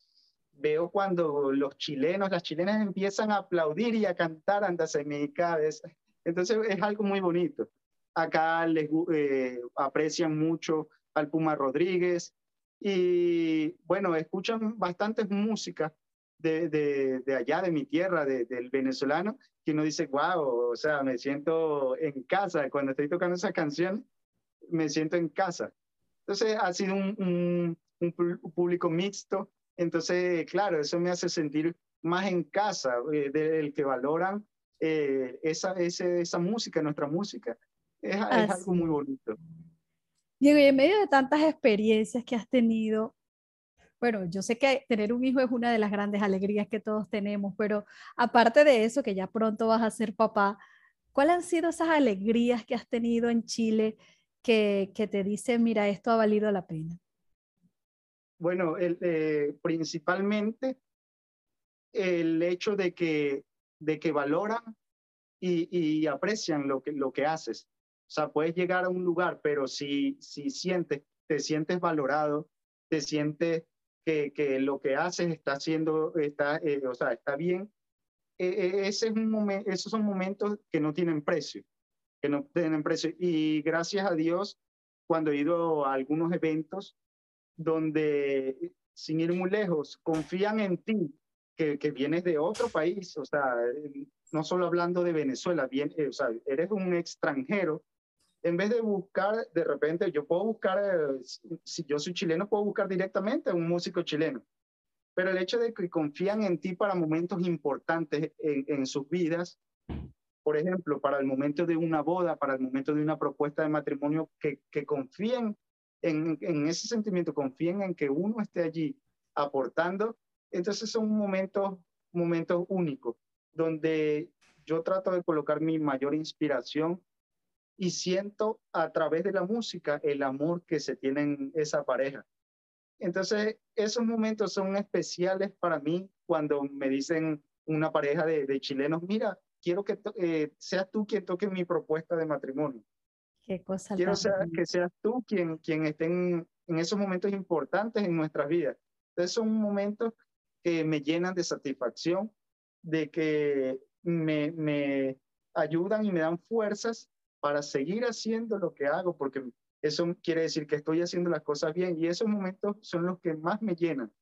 veo cuando los chilenos, las chilenas empiezan a aplaudir y a cantar Andas en mi cabeza. Entonces es algo muy bonito acá les eh, aprecian mucho al Puma Rodríguez y bueno, escuchan bastantes músicas de, de, allá, de mi tierra, del venezolano, que uno dice, wow, o sea, me siento en casa. Cuando estoy tocando esa canción, me siento en casa. Entonces, ha sido un, un, público mixto. Entonces, claro, eso me hace sentir más en casa, eh, del que valoran eh, esa, esa música, nuestra música. Es, algo muy bonito. Diego, y en medio de tantas experiencias que has tenido, bueno, yo sé que tener un hijo es una de las grandes alegrías que todos tenemos, pero aparte de eso, que ya pronto vas a ser papá, ¿cuáles han sido esas alegrías que has tenido en Chile que, que te dicen, mira, esto ha valido la pena? Bueno, el, eh, principalmente el hecho de que, de que valoran y, y aprecian lo que, lo que haces. O sea, puedes llegar a un lugar, pero si, si sientes, te sientes valorado, te sientes que, que lo que haces está haciendo, está, eh, o sea, está bien, e, e, ese es un esos son momentos que no tienen precio, que no tienen precio. Y gracias a Dios, cuando he ido a algunos eventos donde, sin ir muy lejos, confían en ti, que, que vienes de otro país, o sea, no solo hablando de Venezuela, bien, eh, o sea, eres un extranjero en vez de buscar, de repente, yo puedo buscar, eh, si yo soy chileno, puedo buscar directamente a un músico chileno. Pero el hecho de que confían en ti para momentos importantes en, sus vidas, por ejemplo, para el momento de una boda, para el momento de una propuesta de matrimonio, que, que confíen en, en, ese sentimiento, confíen en que uno esté allí aportando, entonces son momentos, momentos únicos, donde yo trato de colocar mi mayor inspiración y siento a través de la música el amor que se tiene en esa pareja. Entonces, esos momentos son especiales para mí cuando me dicen, una pareja de, chilenos, mira, quiero que eh, seas tú quien toque mi propuesta de matrimonio. Qué cosa. Quiero que seas tú quien, quien esté en, esos momentos importantes en nuestras vidas. Entonces son momentos que me llenan de satisfacción, de que me, me ayudan y me dan fuerzas para seguir haciendo lo que hago, porque eso quiere decir que estoy haciendo las cosas bien y esos momentos son los que más me llenan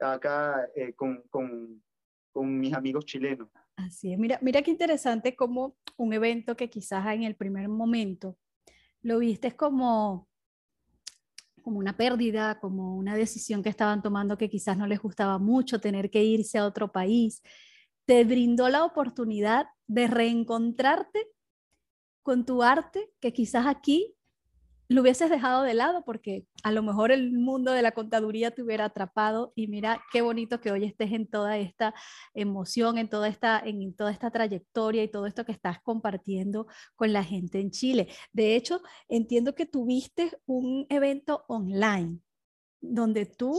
acá eh, con, con, con, mis amigos chilenos. Así es, mira, mira qué interesante como un evento que quizás en el primer momento lo viste como, como una pérdida, como una decisión que estaban tomando que quizás no les gustaba mucho tener que irse a otro país, te brindó la oportunidad de reencontrarte con tu arte que quizás aquí lo hubieses dejado de lado porque a lo mejor el mundo de la contaduría te hubiera atrapado y mira qué bonito que hoy estés en toda esta emoción, en toda esta, en toda esta trayectoria y todo esto que estás compartiendo con la gente en Chile. De hecho, entiendo que tuviste un evento online donde tú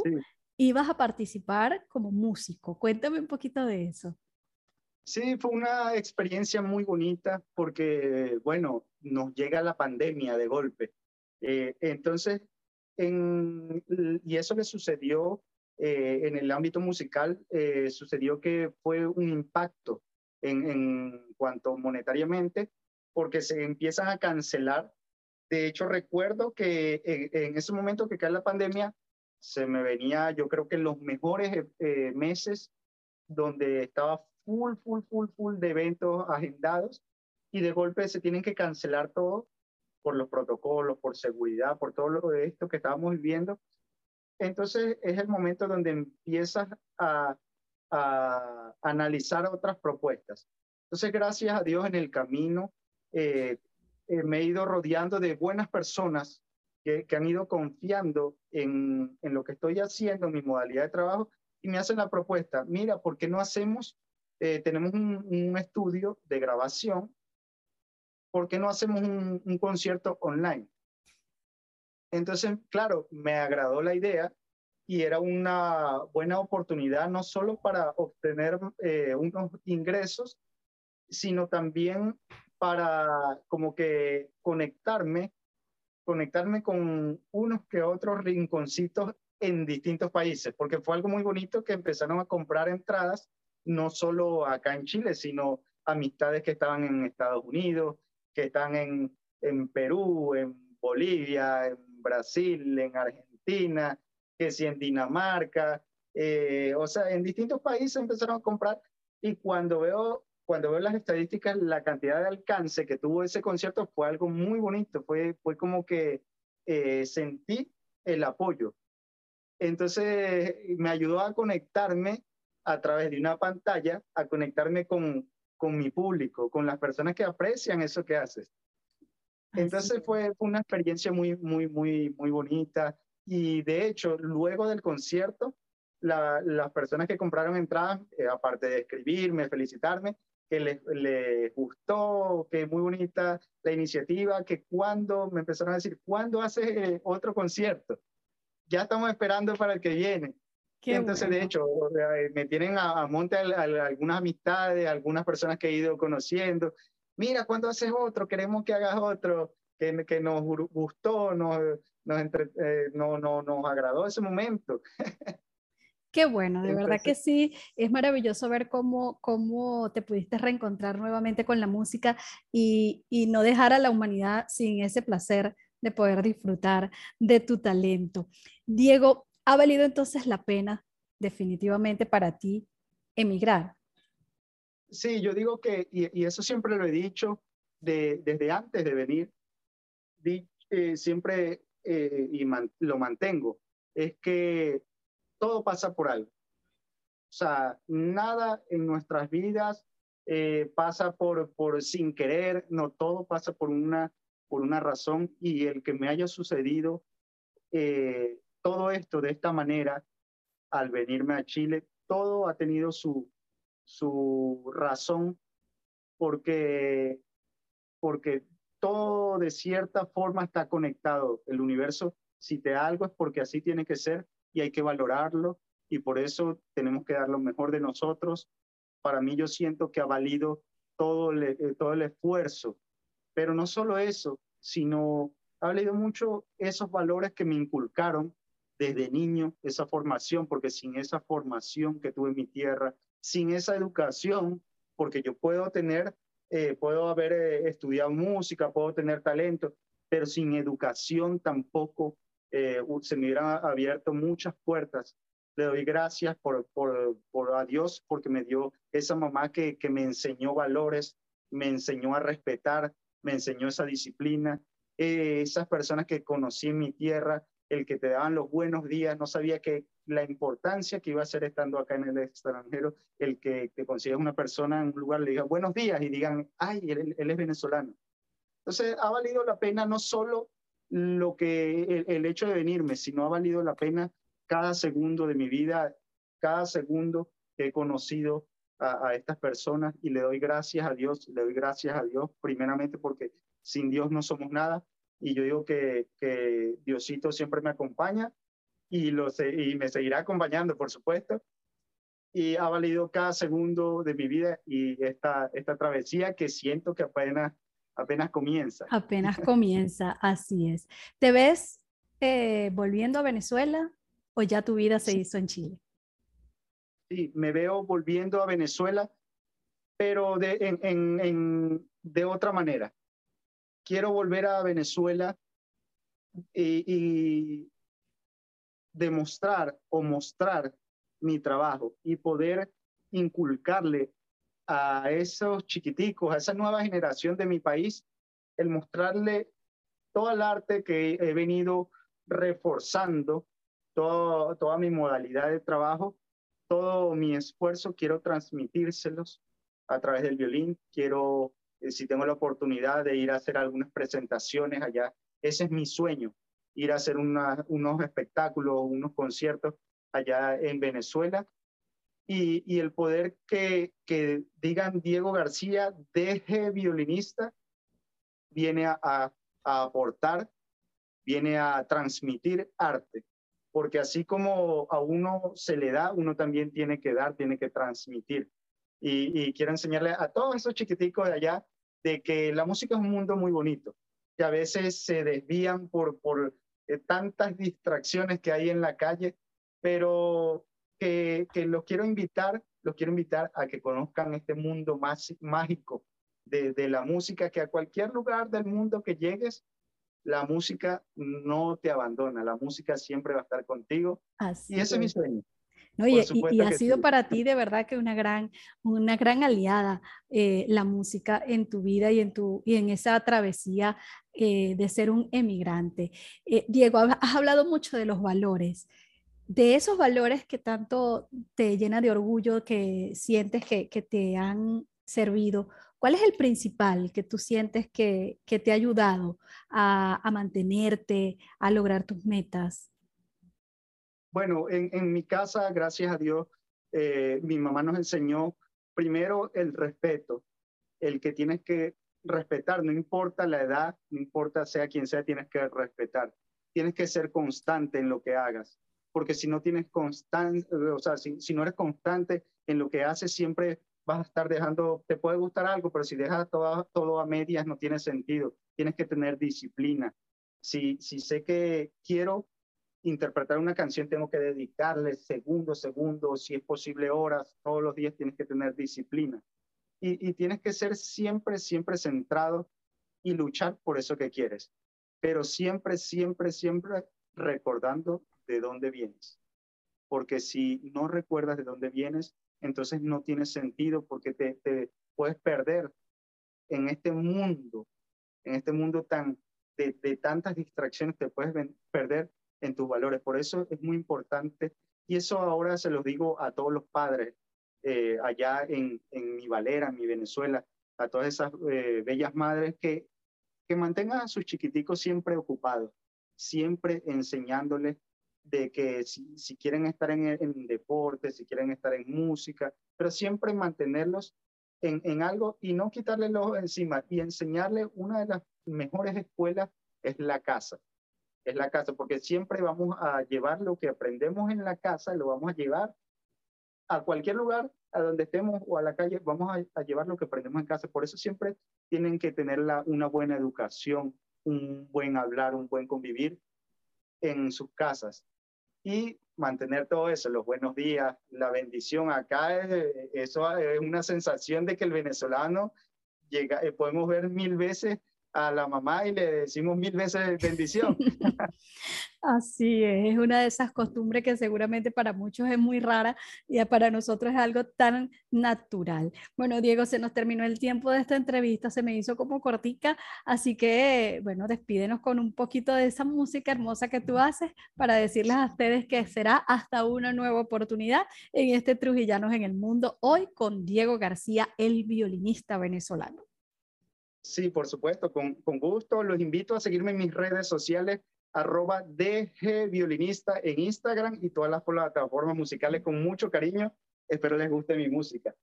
ibas a participar como músico. Cuéntame un poquito de eso. Sí, fue una experiencia muy bonita porque, bueno, nos llega la pandemia de golpe eh, entonces, y eso le sucedió eh, en el ámbito musical, eh, sucedió que fue un impacto en, en cuanto monetariamente, porque se empiezan a cancelar. De hecho, recuerdo que en, ese momento que cae la pandemia, se me venía, yo creo que los mejores meses donde estaba full, full, full, full de eventos agendados y de golpe se tienen que cancelar todo por los protocolos, por seguridad, por todo lo de esto que estábamos viviendo. Entonces es el momento donde empiezas a, a analizar otras propuestas. Entonces, gracias a Dios en el camino eh, eh, me he ido rodeando de buenas personas que, que han ido confiando en, en, lo que estoy haciendo, en mi modalidad de trabajo, y me hacen la propuesta, mira, ¿por qué no hacemos, eh, tenemos un, un, estudio de grabación ¿por qué no hacemos un, concierto online? Entonces, claro, me agradó la idea y era una buena oportunidad no solo para obtener eh, unos ingresos, sino también para como que conectarme, conectarme con unos que otros rinconcitos en distintos países, porque fue algo muy bonito que empezaron a comprar entradas, no solo acá en Chile, sino amistades que estaban en Estados Unidos, que están en, en Perú, en Bolivia, en Brasil, en Argentina, que si en Dinamarca, eh, o sea, en distintos países empezaron a comprar y cuando veo, cuando veo las estadísticas, la cantidad de alcance que tuvo ese concierto fue algo muy bonito, fue, fue como que eh, sentí el apoyo. Entonces me ayudó a conectarme a través de una pantalla, a conectarme con, con mi público, con las personas que aprecian eso que haces. Entonces fue, una experiencia muy, muy, muy, muy bonita. Y de hecho, luego del concierto, las personas que compraron entradas, eh, aparte de escribirme, felicitarme, que les, les, gustó, que muy bonita la iniciativa, que cuando me empezaron a decir, ¿cuándo haces eh, otro concierto? Ya estamos esperando para el que viene. Entonces, de hecho, eh, me tienen a, monte algunas amistades, algunas personas que he ido conociendo. Mira, ¿cuándo haces otro? Queremos que hagas otro, que, que nos gustó, nos, nos, eh, no, no, nos agradó ese momento. Qué bueno, de verdad que sí, es maravilloso ver cómo, cómo te pudiste reencontrar nuevamente con la música y, y no dejar a la humanidad sin ese placer de poder disfrutar de tu talento. Diego, ¿Ha valido entonces la pena definitivamente para ti emigrar? Sí, yo digo que, y, eso siempre lo he dicho de, desde antes de venir, eh, siempre eh, y lo mantengo, es que todo pasa por algo. O sea, nada en nuestras vidas eh, pasa por, por sin querer, no, todo pasa por una, por una razón y el que me haya sucedido todo esto de esta manera, al venirme a Chile, todo ha tenido su, su razón porque, porque todo de cierta forma está conectado. El universo, si te da algo es porque así tiene que ser y hay que valorarlo y por eso tenemos que dar lo mejor de nosotros para mí yo siento que ha valido todo eh, todo el esfuerzo. Pero no solo eso, sino ha valido mucho esos valores que me inculcaron desde niño, esa formación, porque sin esa formación que tuve en mi tierra, sin esa educación, porque yo puedo tener, eh, puedo haber eh, estudiado música, puedo tener talento, pero sin educación tampoco se me hubieran abierto muchas puertas le doy gracias por, por, por, a Dios porque me dio esa mamá que, que me enseñó valores, me enseñó a respetar, me enseñó esa disciplina. Eh, esas personas que conocí en mi tierra, el que te daban los buenos días, no sabía que la importancia que iba a ser estando acá en el extranjero, el que te consigues una persona en un lugar, le diga buenos días y digan, ay, él, es venezolano. Entonces, ha valido la pena no solo lo que el, el, hecho de venirme, sino ha valido la pena cada segundo de mi vida, cada segundo que he conocido a, estas personas y le doy gracias a Dios, le doy gracias a Dios primeramente porque sin Dios no somos nada y yo digo que, que Diosito siempre me acompaña y, lo, y me seguirá acompañando, por supuesto. Y ha valido cada segundo de mi vida y esta, esta travesía que siento que apenas, apenas comienza. Apenas comienza, así es. ¿Te ves eh, volviendo a Venezuela o ya tu vida se hizo en Chile? Sí, me veo volviendo a Venezuela, pero de, en, en, de otra manera. Quiero volver a Venezuela y, demostrar o mostrar mi trabajo y poder inculcarle a esos chiquiticos, a esa nueva generación de mi país, el mostrarle todo el arte que he venido reforzando toda mi modalidad de trabajo, todo mi esfuerzo, quiero transmitírselos a través del violín. Quiero, si tengo la oportunidad de ir a hacer algunas presentaciones allá, ese es mi sueño, ir a hacer unos espectáculos, unos conciertos allá en Venezuela. Y, y el poder que, que, digan Diego García, deje violinista, viene a, a aportar, viene a transmitir arte porque así como a uno se le da, uno también tiene que dar, tiene que transmitir. Y, quiero enseñarle a todos esos chiquiticos de allá de que la música es un mundo muy bonito, que a veces se desvían por, por eh, tantas distracciones que hay en la calle, pero que, que los quiero invitar, los quiero invitar a que conozcan este mundo más mágico de, de la música, que a cualquier lugar del mundo que llegues, la música no te abandona, la música siempre va a estar contigo. y ese es mi sueño. No, y, y, ha sido para ti de verdad que una gran, una gran aliada eh, la música en tu vida y en, tu, y en esa travesía eh, de ser un emigrante. Eh, Diego, has hablado mucho de los valores, de esos valores que tanto te llena de orgullo, que sientes que, que te han servido. ¿Cuál es el principal que tú sientes que, que te ha ayudado a, a, mantenerte, a lograr tus metas? Bueno, en, en mi casa, gracias a Dios, eh, mi mamá nos enseñó primero el respeto, el que tienes que respetar, no importa la edad, no importa sea quien sea, tienes que respetar. Tienes que ser constante en lo que hagas, porque si no tienes constante, o sea, si, si no eres constante en lo que haces, siempre vas a estar dejando, te puede gustar algo, pero si dejas todo, todo a medias no tiene sentido. Tienes que tener disciplina. Si, si sé que quiero interpretar una canción, tengo que dedicarle segundos, segundos, si es posible horas, todos los días tienes que tener disciplina. Y, y tienes que ser siempre, siempre centrado y luchar por eso que quieres. Pero siempre, siempre, siempre recordando de dónde vienes. Porque si no recuerdas de dónde vienes, entonces no tiene sentido porque te, te puedes perder en este mundo, en este mundo tan de, de, tantas distracciones, te puedes perder en tus valores. Por eso es muy importante, y eso ahora se lo digo a todos los padres eh, allá en, en mi Valera, en mi Venezuela, a todas esas eh, bellas madres que, que mantengan a sus chiquiticos siempre ocupados, siempre enseñándoles de que si, si quieren estar en, en, deporte, si quieren estar en música, pero siempre mantenerlos en, en algo y no quitarle los encima y enseñarle una de las mejores escuelas es la casa. Es la casa, porque siempre vamos a llevar lo que aprendemos en la casa, lo vamos a llevar a cualquier lugar a donde estemos o a la calle, vamos a, llevar lo que aprendemos en casa. Por eso siempre tienen que tener la, una buena educación, un buen hablar, un buen convivir en sus casas y mantener todo eso, los buenos días, la bendición. Acá es, eso es una sensación de que el venezolano llega, eh, podemos ver mil veces a la mamá y le decimos mil veces bendición. Así es, es una de esas costumbres que seguramente para muchos es muy rara y para nosotros es algo tan natural. Bueno, Diego, se nos terminó el tiempo de esta entrevista, se me hizo como cortica, así que, bueno, despídenos con un poquito de esa música hermosa que tú haces para decirles a ustedes que será hasta una nueva oportunidad en este Trujillanos en el Mundo, hoy con Diego García, el violinista venezolano. Sí, por supuesto, con, con gusto. Los invito a seguirme en mis redes sociales, arroba DG Violinista en Instagram y todas las plataformas musicales con mucho cariño. Espero les guste mi música.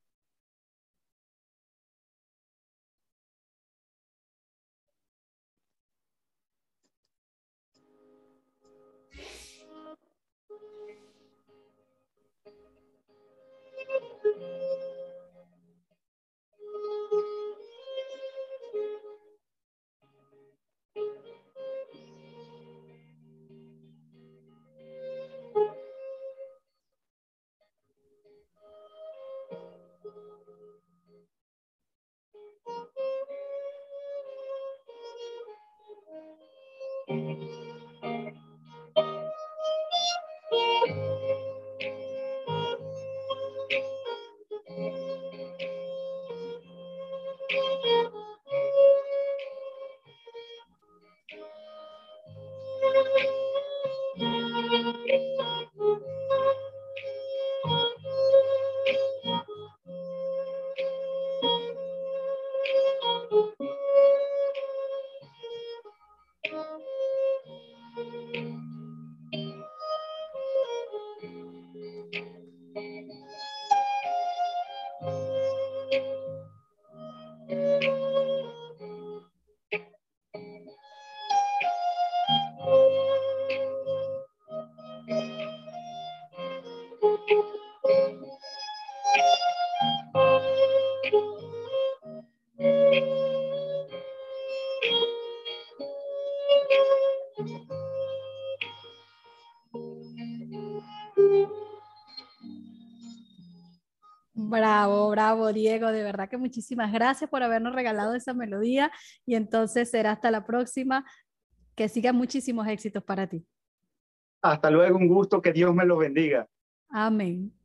Diego. De verdad que muchísimas gracias por habernos regalado esa melodía y entonces será hasta la próxima. Que sigan muchísimos éxitos para ti. Hasta luego, un gusto, que Dios me lo bendiga. Amén.